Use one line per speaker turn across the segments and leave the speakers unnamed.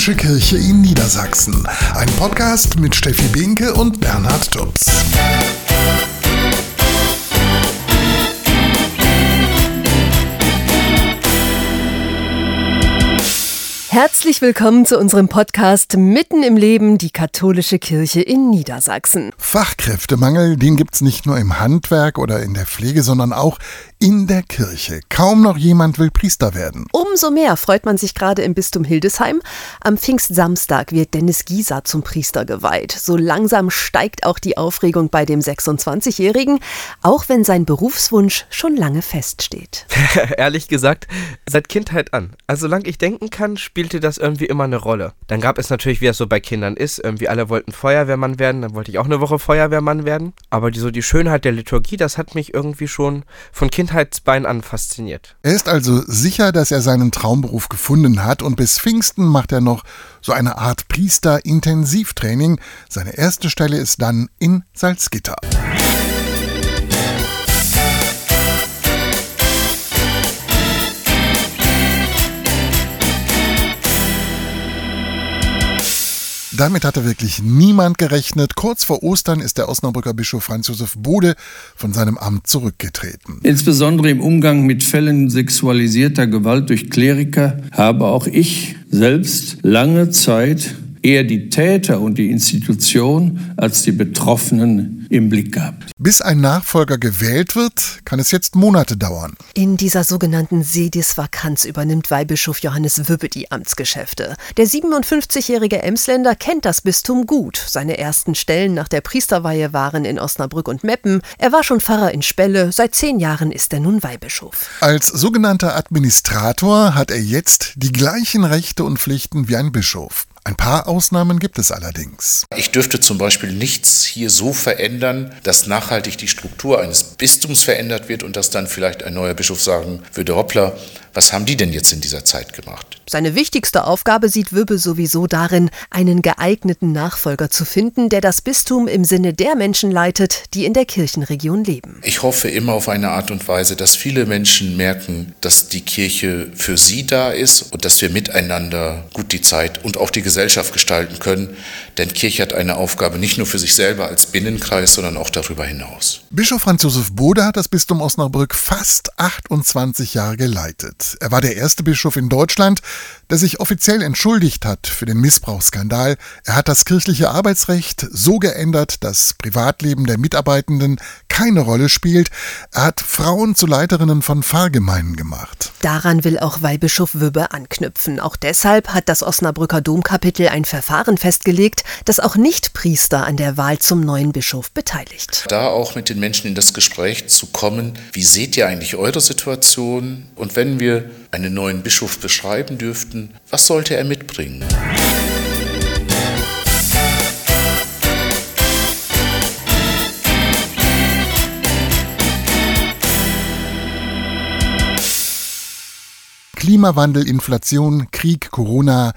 Katholische Kirche in Niedersachsen. Ein Podcast mit Steffi Binke und Bernhard Tubbs.
Herzlich willkommen zu unserem Podcast Mitten im Leben, die katholische Kirche in Niedersachsen.
Fachkräftemangel, den gibt's nicht nur im Handwerk oder in der Pflege, sondern auch in der Kirche. Kaum noch jemand will Priester werden.
Umso mehr freut man sich gerade im Bistum Hildesheim. Am Pfingstsamstag wird Dennis Gieser zum Priester geweiht. So langsam steigt auch die Aufregung bei dem 26-Jährigen, auch wenn sein Berufswunsch schon lange feststeht.
Ehrlich gesagt, seit Kindheit an. Also solange ich denken kann, spielte das irgendwie immer eine Rolle. Dann gab es natürlich, wie es so bei Kindern ist, irgendwie alle wollten Feuerwehrmann werden, dann wollte ich auch eine Woche Feuerwehrmann werden. Aber die, so die Schönheit der Liturgie, das hat mich irgendwie schon von Kindheit Kindheitsbein an fasziniert.
Er ist also sicher, dass er seinen Traumberuf gefunden hat und bis Pfingsten macht er noch so eine Art Priester-Intensivtraining. Seine erste Stelle ist dann in Salzgitter. Damit hatte wirklich niemand gerechnet. Kurz vor Ostern ist der Osnabrücker Bischof Franz Josef Bode von seinem Amt zurückgetreten.
Insbesondere im Umgang mit Fällen sexualisierter Gewalt durch Kleriker habe auch ich selbst lange Zeit eher die Täter und die Institution als die Betroffenen im Blick gehabt.
Bis ein Nachfolger gewählt wird, kann es jetzt Monate dauern.
In dieser sogenannten Sedisvakanz übernimmt Weihbischof Johannes Wübbe die Amtsgeschäfte. Der 57-jährige Emsländer kennt das Bistum gut. Seine ersten Stellen nach der Priesterweihe waren in Osnabrück und Meppen. Er war schon Pfarrer in Spelle. Seit zehn Jahren ist er nun Weihbischof.
Als sogenannter Administrator hat er jetzt die gleichen Rechte und Pflichten wie ein Bischof. Ein paar Ausnahmen gibt es allerdings.
Ich dürfte zum Beispiel nichts hier so verändern, dass nachhaltig die Struktur eines Bistums verändert wird und dass dann vielleicht ein neuer Bischof sagen würde, hoppla, was haben die denn jetzt in dieser Zeit gemacht?
Seine wichtigste Aufgabe sieht Wübbe sowieso darin, einen geeigneten Nachfolger zu finden, der das Bistum im Sinne der Menschen leitet, die in der Kirchenregion leben.
Ich hoffe immer auf eine Art und Weise, dass viele Menschen merken, dass die Kirche für sie da ist und dass wir miteinander gut die Zeit und auch die Gesellschaft gestalten können. Denn Kirche hat eine Aufgabe nicht nur für sich selber als Binnenkreis, sondern auch darüber hinaus.
Bischof Franz Josef Bode hat das Bistum Osnabrück fast 28 Jahre geleitet. Er war der erste Bischof in Deutschland, der sich offiziell entschuldigt hat für den Missbrauchsskandal. Er hat das kirchliche Arbeitsrecht so geändert, dass Privatleben der Mitarbeitenden keine Rolle spielt. Er hat Frauen zu Leiterinnen von Pfarrgemeinden gemacht.
Daran will auch Weihbischof Wübbe anknüpfen. Auch deshalb hat das Osnabrücker Domkapitel ein Verfahren festgelegt, das auch Nicht-Priester an der Wahl zum neuen Bischof beteiligt.
Da auch mit den Menschen in das Gespräch zu kommen, wie seht ihr eigentlich eure Situation? Und wenn wir einen neuen Bischof beschreiben dürften, was sollte er mitbringen?
Klimawandel, Inflation, Krieg, Corona.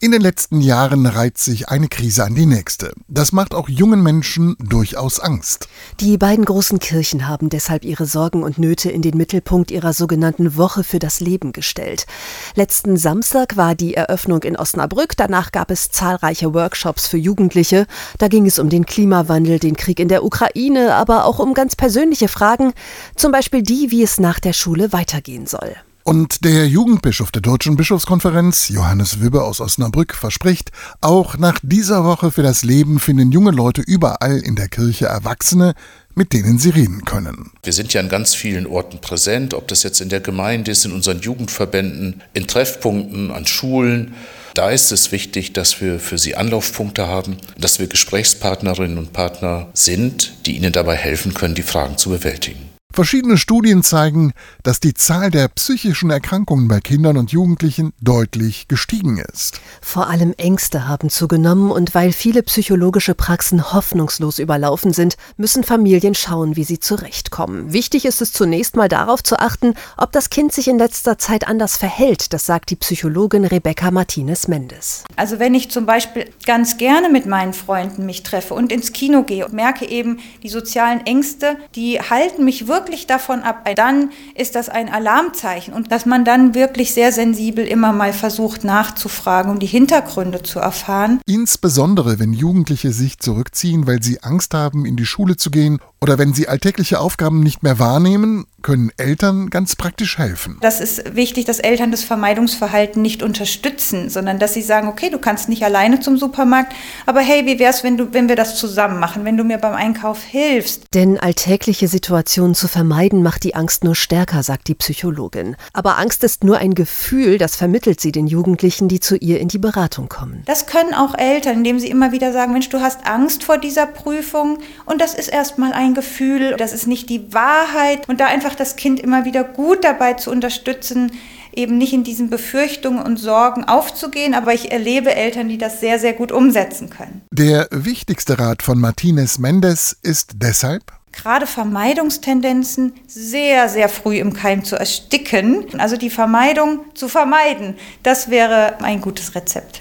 In den letzten Jahren reiht sich eine Krise an die nächste. Das macht auch jungen Menschen durchaus Angst.
Die beiden großen Kirchen haben deshalb ihre Sorgen und Nöte in den Mittelpunkt ihrer sogenannten Woche für das Leben gestellt. Letzten Samstag war die Eröffnung in Osnabrück. Danach gab es zahlreiche Workshops für Jugendliche. Da ging es um den Klimawandel, den Krieg in der Ukraine, aber auch um ganz persönliche Fragen. Zum Beispiel die, wie es nach der Schule weitergehen soll.
Und der Jugendbischof der Deutschen Bischofskonferenz, Johannes Wübbe aus Osnabrück, verspricht, auch nach dieser Woche für das Leben finden junge Leute überall in der Kirche Erwachsene, mit denen sie reden können.
Wir sind ja an ganz vielen Orten präsent, ob das jetzt in der Gemeinde ist, in unseren Jugendverbänden, in Treffpunkten, an Schulen. Da ist es wichtig, dass wir für sie Anlaufpunkte haben, dass wir Gesprächspartnerinnen und Partner sind, die ihnen dabei helfen können, die Fragen zu bewältigen.
Verschiedene Studien zeigen, dass die Zahl der psychischen Erkrankungen bei Kindern und Jugendlichen deutlich gestiegen ist.
Vor allem Ängste haben zugenommen und weil viele psychologische Praxen hoffnungslos überlaufen sind, müssen Familien schauen, wie sie zurechtkommen. Wichtig ist es zunächst mal darauf zu achten, ob das Kind sich in letzter Zeit anders verhält. Das sagt die Psychologin Rebecca Martinez Mendes.
Also wenn ich zum Beispiel ganz gerne mit meinen Freunden mich treffe und ins Kino gehe und merke eben, die sozialen Ängste, die halten mich wirklich wirklich davon ab, dann ist das ein Alarmzeichen und dass man dann wirklich sehr sensibel immer mal versucht nachzufragen, um die Hintergründe zu erfahren.
Insbesondere wenn Jugendliche sich zurückziehen, weil sie Angst haben, in die Schule zu gehen oder wenn sie alltägliche Aufgaben nicht mehr wahrnehmen, können Eltern ganz praktisch helfen.
Das ist wichtig, dass Eltern das Vermeidungsverhalten nicht unterstützen, sondern dass sie sagen, okay, du kannst nicht alleine zum Supermarkt, aber hey, wie wär's, wenn du, wenn wir das zusammen machen, wenn du mir beim Einkauf hilfst?
Denn alltägliche Situationen zu vermeiden macht die Angst nur stärker, sagt die Psychologin. Aber Angst ist nur ein Gefühl, das vermittelt sie den Jugendlichen, die zu ihr in die Beratung kommen.
Das können auch Eltern, indem sie immer wieder sagen, Mensch, du hast Angst vor dieser Prüfung und das ist erstmal ein Gefühl, das ist nicht die Wahrheit und da einfach das Kind immer wieder gut dabei zu unterstützen, eben nicht in diesen Befürchtungen und Sorgen aufzugehen, aber ich erlebe Eltern, die das sehr, sehr gut umsetzen können.
Der wichtigste Rat von Martinez Mendes ist deshalb,
gerade Vermeidungstendenzen sehr, sehr früh im Keim zu ersticken. Also die Vermeidung zu vermeiden, das wäre ein gutes Rezept.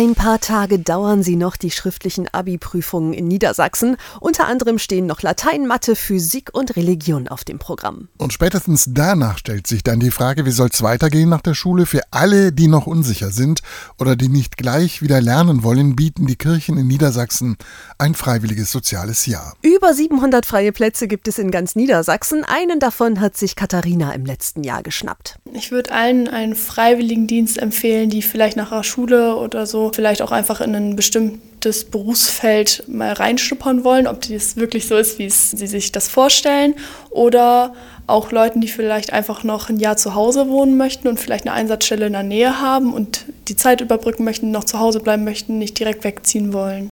Ein paar Tage dauern sie noch, die schriftlichen Abi-Prüfungen in Niedersachsen. Unter anderem stehen noch Latein, Mathe, Physik und Religion auf dem Programm.
Und spätestens danach stellt sich dann die Frage, wie soll es weitergehen nach der Schule? Für alle, die noch unsicher sind oder die nicht gleich wieder lernen wollen, bieten die Kirchen in Niedersachsen ein freiwilliges soziales Jahr.
Über 700 freie Plätze gibt es in ganz Niedersachsen. Einen davon hat sich Katharina im letzten Jahr geschnappt.
Ich würde allen einen Freiwilligendienst empfehlen, die vielleicht nach der Schule oder so vielleicht auch einfach in ein bestimmtes Berufsfeld mal reinschnuppern wollen, ob das wirklich so ist, wie sie sich das vorstellen. Oder auch Leuten, die vielleicht einfach noch ein Jahr zu Hause wohnen möchten und vielleicht eine Einsatzstelle in der Nähe haben und die Zeit überbrücken möchten, noch zu Hause bleiben möchten, nicht direkt wegziehen wollen.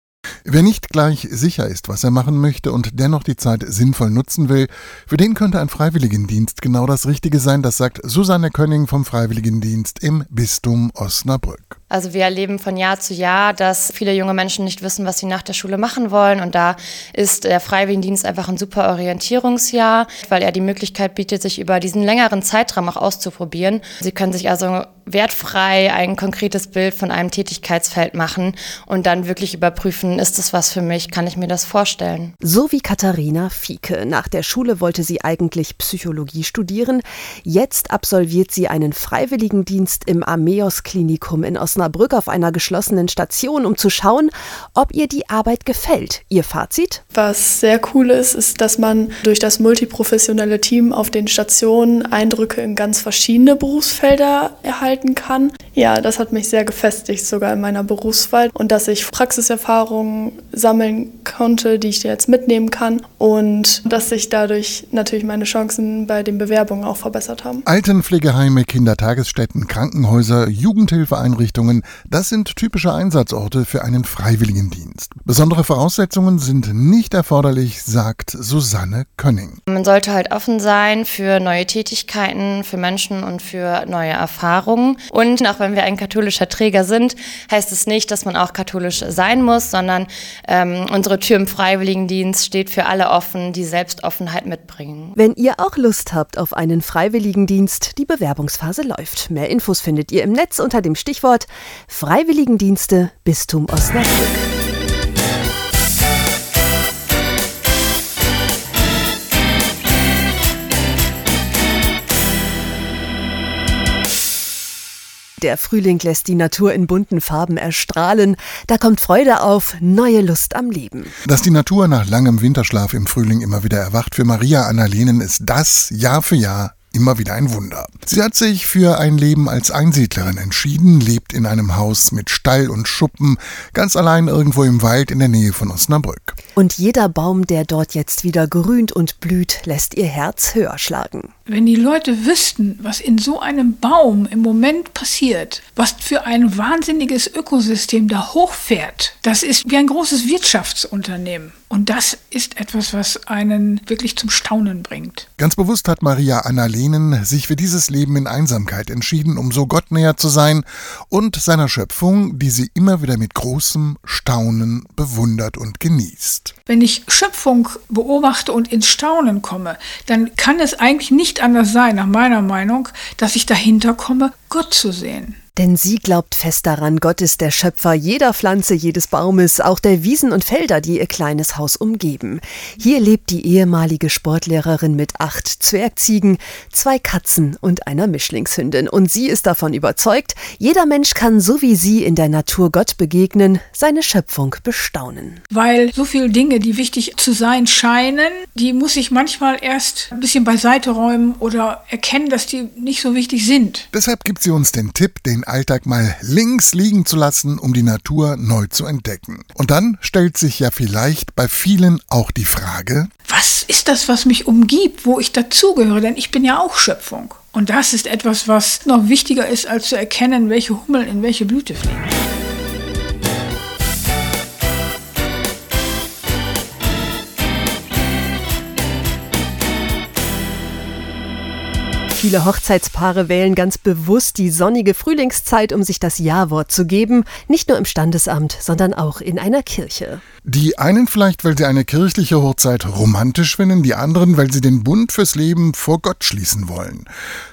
Wer nicht gleich sicher ist, was er machen möchte und dennoch die Zeit sinnvoll nutzen will, für den könnte ein Freiwilligendienst genau das Richtige sein, das sagt Susanne Könning vom Freiwilligendienst im Bistum Osnabrück.
Also wir erleben von Jahr zu Jahr, dass viele junge Menschen nicht wissen, was sie nach der Schule machen wollen. Und da ist der Freiwilligendienst einfach ein super Orientierungsjahr, weil er die Möglichkeit bietet, sich über diesen längeren Zeitraum auch auszuprobieren. Sie können sich also wertfrei ein konkretes Bild von einem Tätigkeitsfeld machen und dann wirklich überprüfen, ist es was für mich, kann ich mir das vorstellen.
So wie Katharina Fieke. Nach der Schule wollte sie eigentlich Psychologie studieren. Jetzt absolviert sie einen Freiwilligendienst im Ameos Klinikum in Osnabrück. Osnabrück auf einer geschlossenen Station, um zu schauen, ob ihr die Arbeit gefällt. Ihr Fazit?
Was sehr cool ist, ist, dass man durch das multiprofessionelle Team auf den Stationen Eindrücke in ganz verschiedene Berufsfelder erhalten kann. Ja, das hat mich sehr gefestigt, sogar in meiner Berufswahl. Und dass ich Praxiserfahrungen sammeln konnte, die ich jetzt mitnehmen kann. Und dass sich dadurch natürlich meine Chancen bei den Bewerbungen auch verbessert haben.
Altenpflegeheime, Kindertagesstätten, Krankenhäuser, Jugendhilfeeinrichtungen, Einrichtungen, das sind typische Einsatzorte für einen Freiwilligendienst. Besondere Voraussetzungen sind nicht erforderlich, sagt Susanne Könning.
Man sollte halt offen sein für neue Tätigkeiten, für Menschen und für neue Erfahrungen. Und auch wenn wir ein katholischer Träger sind, heißt es nicht, dass man auch katholisch sein muss, sondern ähm, unsere Tür im Freiwilligendienst steht für alle offen, die Selbstoffenheit mitbringen.
Wenn ihr auch Lust habt auf einen Freiwilligendienst, die Bewerbungsphase läuft. Mehr Infos findet ihr im Netz unter dem Stichwort Freiwilligendienste Bistum Osnabrück. Der Frühling lässt die Natur in bunten Farben erstrahlen. Da kommt Freude auf, neue Lust am Leben.
Dass die Natur nach langem Winterschlaf im Frühling immer wieder erwacht, für Maria Annalenen ist das Jahr für Jahr immer wieder ein Wunder. Sie hat sich für ein Leben als Einsiedlerin entschieden, lebt in einem Haus mit Stall und Schuppen, ganz allein irgendwo im Wald in der Nähe von Osnabrück.
Und jeder Baum, der dort jetzt wieder grünt und blüht, lässt ihr Herz höher schlagen.
Wenn die Leute wüssten, was in so einem Baum im Moment passiert, was für ein wahnsinniges Ökosystem da hochfährt, das ist wie ein großes Wirtschaftsunternehmen. Und das ist etwas, was einen wirklich zum Staunen bringt.
Ganz bewusst hat Maria Annalenen sich für dieses Leben in Einsamkeit entschieden, um so Gott näher zu sein und seiner Schöpfung, die sie immer wieder mit großem Staunen bewundert und genießt.
Wenn ich Schöpfung beobachte und ins Staunen komme, dann kann es eigentlich nicht nicht anders sein, nach meiner Meinung, dass ich dahinter komme, Gott zu sehen.
Denn sie glaubt fest daran, Gott ist der Schöpfer jeder Pflanze, jedes Baumes, auch der Wiesen und Felder, die ihr kleines Haus umgeben. Hier lebt die ehemalige Sportlehrerin mit acht Zwergziegen, zwei Katzen und einer Mischlingshündin. Und sie ist davon überzeugt, jeder Mensch kann so wie sie in der Natur Gott begegnen, seine Schöpfung bestaunen.
Weil so viele Dinge, die wichtig zu sein scheinen, die muss ich manchmal erst ein bisschen beiseite räumen oder erkennen, dass die nicht so wichtig sind.
Deshalb gibt sie uns den Tipp, den Alltag mal links liegen zu lassen, um die Natur neu zu entdecken. Und dann stellt sich ja vielleicht bei vielen auch die Frage,
was ist das, was mich umgibt, wo ich dazugehöre? Denn ich bin ja auch Schöpfung. Und das ist etwas, was noch wichtiger ist, als zu erkennen, welche Hummeln in welche Blüte fliegen.
Viele Hochzeitspaare wählen ganz bewusst die sonnige Frühlingszeit, um sich das Ja-Wort zu geben, nicht nur im Standesamt, sondern auch in einer Kirche.
Die einen vielleicht, weil sie eine kirchliche Hochzeit romantisch finden, die anderen, weil sie den Bund fürs Leben vor Gott schließen wollen.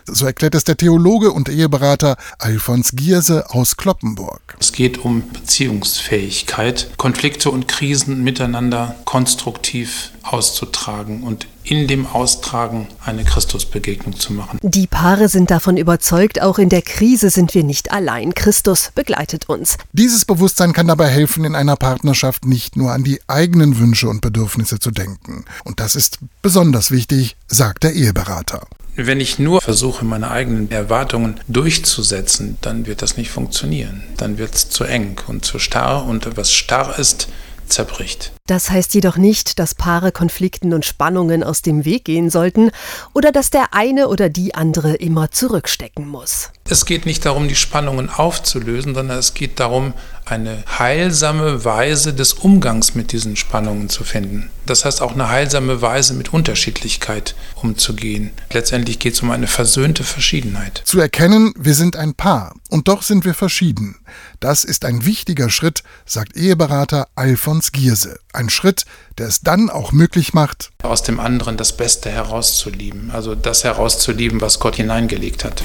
So erklärt es der Theologe und Eheberater Alfons Gierse aus Kloppenburg.
Es geht um Beziehungsfähigkeit, Konflikte und Krisen miteinander konstruktiv auszutragen und in dem Austragen eine Christusbegegnung zu machen.
Die Paare sind davon überzeugt, auch in der Krise sind wir nicht allein. Christus begleitet uns.
Dieses Bewusstsein kann dabei helfen, in einer Partnerschaft nicht nur an die eigenen Wünsche und Bedürfnisse zu denken. Und das ist besonders wichtig, sagt der Eheberater.
Wenn ich nur versuche, meine eigenen Erwartungen durchzusetzen, dann wird das nicht funktionieren. Dann wird es zu eng und zu starr und was starr ist, zerbricht.
Das heißt jedoch nicht, dass Paare Konflikten und Spannungen aus dem Weg gehen sollten oder dass der eine oder die andere immer zurückstecken muss.
Es geht nicht darum, die Spannungen aufzulösen, sondern es geht darum, eine heilsame Weise des Umgangs mit diesen Spannungen zu finden. Das heißt auch eine heilsame Weise mit Unterschiedlichkeit umzugehen. Letztendlich geht es um eine versöhnte Verschiedenheit.
Zu erkennen, wir sind ein Paar und doch sind wir verschieden. Das ist ein wichtiger Schritt, sagt Eheberater Alfons Gierse. Ein Schritt, der es dann auch möglich macht,
aus dem anderen das Beste herauszulieben, also das herauszulieben, was Gott hineingelegt hat.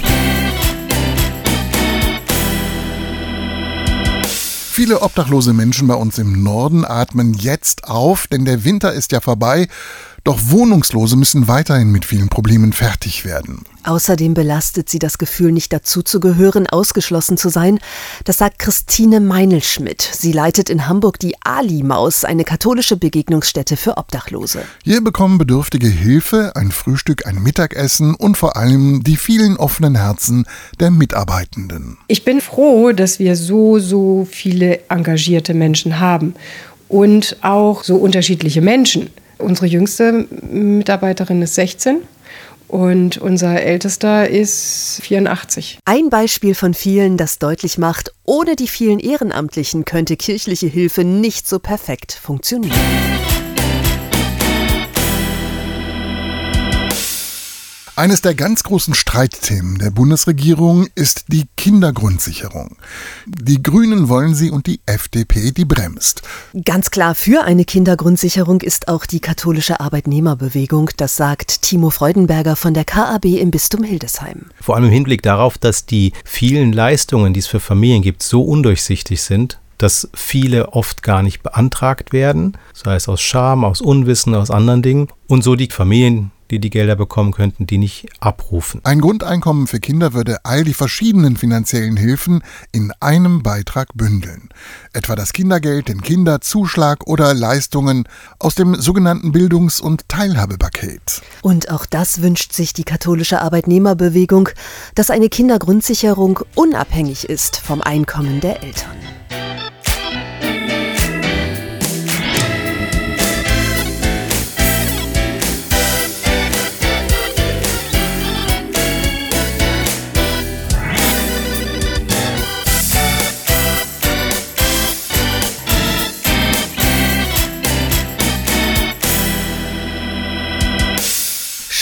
Viele obdachlose Menschen bei uns im Norden atmen jetzt auf, denn der Winter ist ja vorbei doch Wohnungslose müssen weiterhin mit vielen Problemen fertig werden.
Außerdem belastet sie das Gefühl, nicht dazuzugehören, ausgeschlossen zu sein. Das sagt Christine Meinelschmidt. Sie leitet in Hamburg die Ali-Maus, eine katholische Begegnungsstätte für Obdachlose.
Hier bekommen Bedürftige Hilfe, ein Frühstück, ein Mittagessen und vor allem die vielen offenen Herzen der Mitarbeitenden.
Ich bin froh, dass wir so, so viele engagierte Menschen haben und auch so unterschiedliche Menschen. Unsere jüngste Mitarbeiterin ist 16 und unser ältester ist 84.
Ein Beispiel von vielen, das deutlich macht, ohne die vielen Ehrenamtlichen könnte kirchliche Hilfe nicht so perfekt funktionieren.
Eines der ganz großen Streitthemen der Bundesregierung ist die Kindergrundsicherung. Die Grünen wollen sie und die FDP die bremst.
Ganz klar für eine Kindergrundsicherung ist auch die katholische Arbeitnehmerbewegung, das sagt Timo Freudenberger von der KAB im Bistum Hildesheim.
Vor allem im Hinblick darauf, dass die vielen Leistungen, die es für Familien gibt, so undurchsichtig sind, dass viele oft gar nicht beantragt werden, sei es aus Scham, aus Unwissen, aus anderen Dingen, und so die Familien die die Gelder bekommen könnten, die nicht abrufen.
Ein Grundeinkommen für Kinder würde all die verschiedenen finanziellen Hilfen in einem Beitrag bündeln. Etwa das Kindergeld, den Kinderzuschlag oder Leistungen aus dem sogenannten Bildungs- und Teilhabepaket.
Und auch das wünscht sich die katholische Arbeitnehmerbewegung, dass eine Kindergrundsicherung unabhängig ist vom Einkommen der Eltern.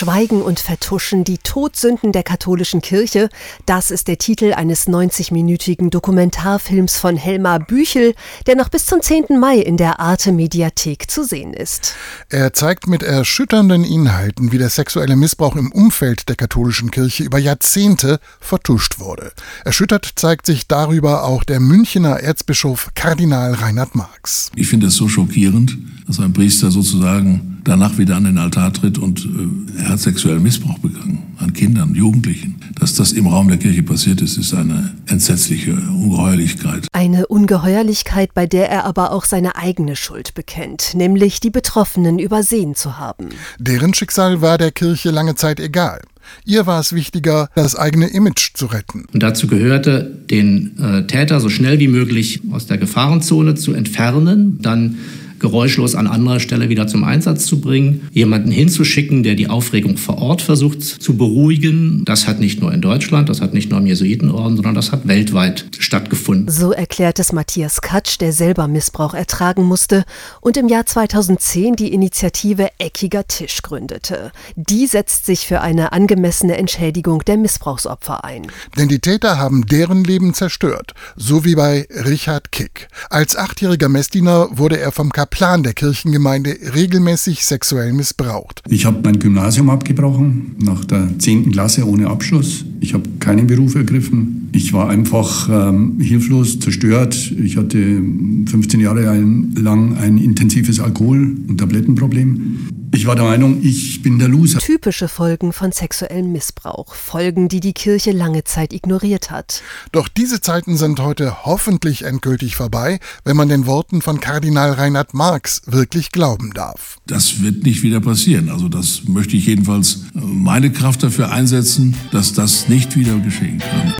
Verschweigen und Vertuschen, die Todsünden der katholischen Kirche, das ist der Titel eines 90-minütigen Dokumentarfilms von Helmar Büchel, der noch bis zum 10. Mai in der Arte Mediathek zu sehen ist.
Er zeigt mit erschütternden Inhalten, wie der sexuelle Missbrauch im Umfeld der katholischen Kirche über Jahrzehnte vertuscht wurde. Erschüttert zeigt sich darüber auch der Münchner Erzbischof Kardinal Reinhard Marx.
Ich finde es so schockierend, dass ein Priester sozusagen danach wieder an den Altar tritt und äh, er hat sexuellen Missbrauch begangen an Kindern, Jugendlichen. Dass das im Raum der Kirche passiert ist, ist eine entsetzliche Ungeheuerlichkeit.
Eine Ungeheuerlichkeit, bei der er aber auch seine eigene Schuld bekennt, nämlich die Betroffenen übersehen zu haben.
Deren Schicksal war der Kirche lange Zeit egal. Ihr war es wichtiger, das eigene Image zu retten.
Und dazu gehörte, den äh, Täter so schnell wie möglich aus der Gefahrenzone zu entfernen, dann geräuschlos an anderer Stelle wieder zum Einsatz zu bringen, jemanden hinzuschicken, der die Aufregung vor Ort versucht zu beruhigen. Das hat nicht nur in Deutschland, das hat nicht nur im Jesuitenorden, sondern das hat weltweit stattgefunden.
So erklärt es Matthias Katsch, der selber Missbrauch ertragen musste und im Jahr 2010 die Initiative Eckiger Tisch gründete. Die setzt sich für eine angemessene Entschädigung der Missbrauchsopfer ein.
Denn die Täter haben deren Leben zerstört, so wie bei Richard Kick. Als achtjähriger Messdiener wurde er vom Kap Plan der Kirchengemeinde regelmäßig sexuell missbraucht.
Ich habe mein Gymnasium abgebrochen, nach der 10. Klasse ohne Abschluss. Ich habe keinen Beruf ergriffen. Ich war einfach ähm, hilflos, zerstört. Ich hatte 15 Jahre lang ein intensives Alkohol- und Tablettenproblem. Ich war der Meinung, ich bin der Loser.
Typische Folgen von sexuellem Missbrauch. Folgen, die die Kirche lange Zeit ignoriert hat.
Doch diese Zeiten sind heute hoffentlich endgültig vorbei, wenn man den Worten von Kardinal Reinhard Marx wirklich glauben darf.
Das wird nicht wieder passieren. Also das möchte ich jedenfalls meine Kraft dafür einsetzen, dass das nicht wieder geschehen kann.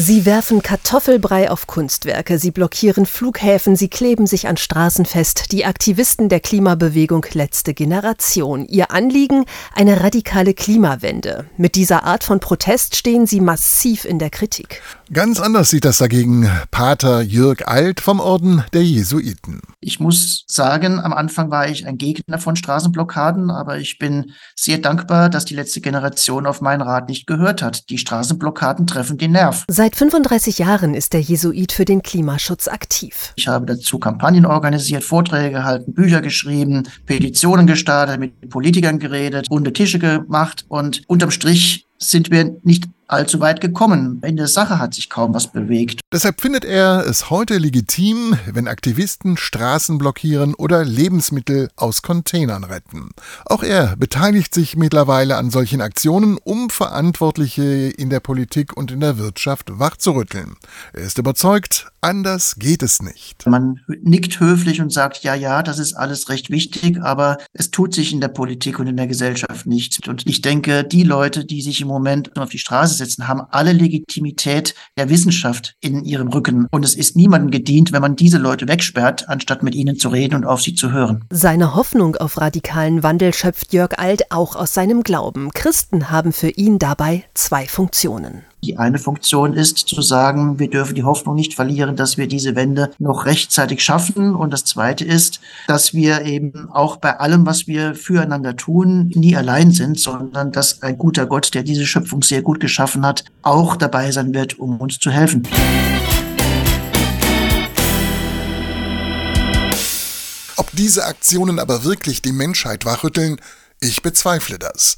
Sie werfen Kartoffelbrei auf Kunstwerke, sie blockieren Flughäfen, sie kleben sich an Straßen fest. Die Aktivisten der Klimabewegung Letzte Generation. Ihr Anliegen eine radikale Klimawende. Mit dieser Art von Protest stehen sie massiv in der Kritik.
Ganz anders sieht das dagegen Pater Jürg Alt vom Orden der Jesuiten.
Ich muss sagen, am Anfang war ich ein Gegner von Straßenblockaden, aber ich bin sehr dankbar, dass die letzte Generation auf meinen Rat nicht gehört hat. Die Straßenblockaden treffen den Nerv.
Seit 35 Jahren ist der Jesuit für den Klimaschutz aktiv.
Ich habe dazu Kampagnen organisiert, Vorträge gehalten, Bücher geschrieben, Petitionen gestartet, mit Politikern geredet, runde Tische gemacht und unterm Strich sind wir nicht allzu weit gekommen. In der Sache hat sich kaum was bewegt.
Deshalb findet er es heute legitim, wenn Aktivisten Straßen blockieren oder Lebensmittel aus Containern retten. Auch er beteiligt sich mittlerweile an solchen Aktionen, um Verantwortliche in der Politik und in der Wirtschaft wachzurütteln. Er ist überzeugt, anders geht es nicht.
Man nickt höflich und sagt, ja, ja, das ist alles recht wichtig, aber es tut sich in der Politik und in der Gesellschaft nichts. Und ich denke, die Leute, die sich im Moment auf die Straße setzen, haben alle Legitimität der Wissenschaft in ihrem Rücken. Und es ist niemandem gedient, wenn man diese Leute wegsperrt, anstatt mit ihnen zu reden und auf sie zu hören.
Seine Hoffnung auf radikalen Wandel schöpft Jörg Alt auch aus seinem Glauben. Christen haben für ihn dabei zwei Funktionen.
Die eine Funktion ist zu sagen, wir dürfen die Hoffnung nicht verlieren, dass wir diese Wende noch rechtzeitig schaffen. Und das zweite ist, dass wir eben auch bei allem, was wir füreinander tun, nie allein sind, sondern dass ein guter Gott, der diese Schöpfung sehr gut geschaffen hat, auch dabei sein wird, um uns zu helfen.
Ob diese Aktionen aber wirklich die Menschheit wachrütteln, ich bezweifle das.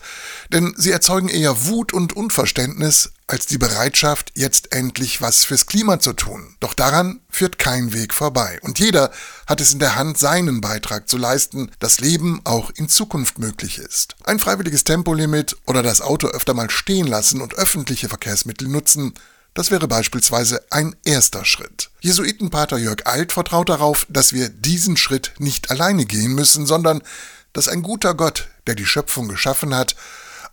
Denn sie erzeugen eher Wut und Unverständnis als die Bereitschaft, jetzt endlich was fürs Klima zu tun. Doch daran führt kein Weg vorbei. Und jeder hat es in der Hand, seinen Beitrag zu leisten, dass Leben auch in Zukunft möglich ist. Ein freiwilliges Tempolimit oder das Auto öfter mal stehen lassen und öffentliche Verkehrsmittel nutzen, das wäre beispielsweise ein erster Schritt. Jesuitenpater Jörg Alt vertraut darauf, dass wir diesen Schritt nicht alleine gehen müssen, sondern dass ein guter Gott, der die Schöpfung geschaffen hat,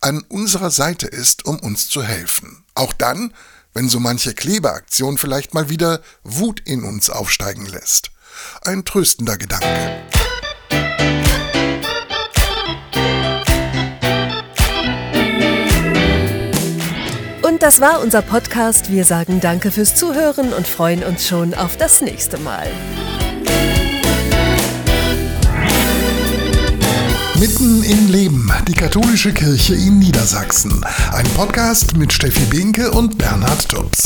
an unserer Seite ist, um uns zu helfen. Auch dann, wenn so manche Klebeaktion vielleicht mal wieder Wut in uns aufsteigen lässt. Ein tröstender Gedanke.
Und das war unser Podcast. Wir sagen Danke fürs Zuhören und freuen uns schon auf das nächste Mal.
Mitten im Leben, die katholische Kirche in Niedersachsen. Ein Podcast mit Steffi Binke und Bernhard Tubbs.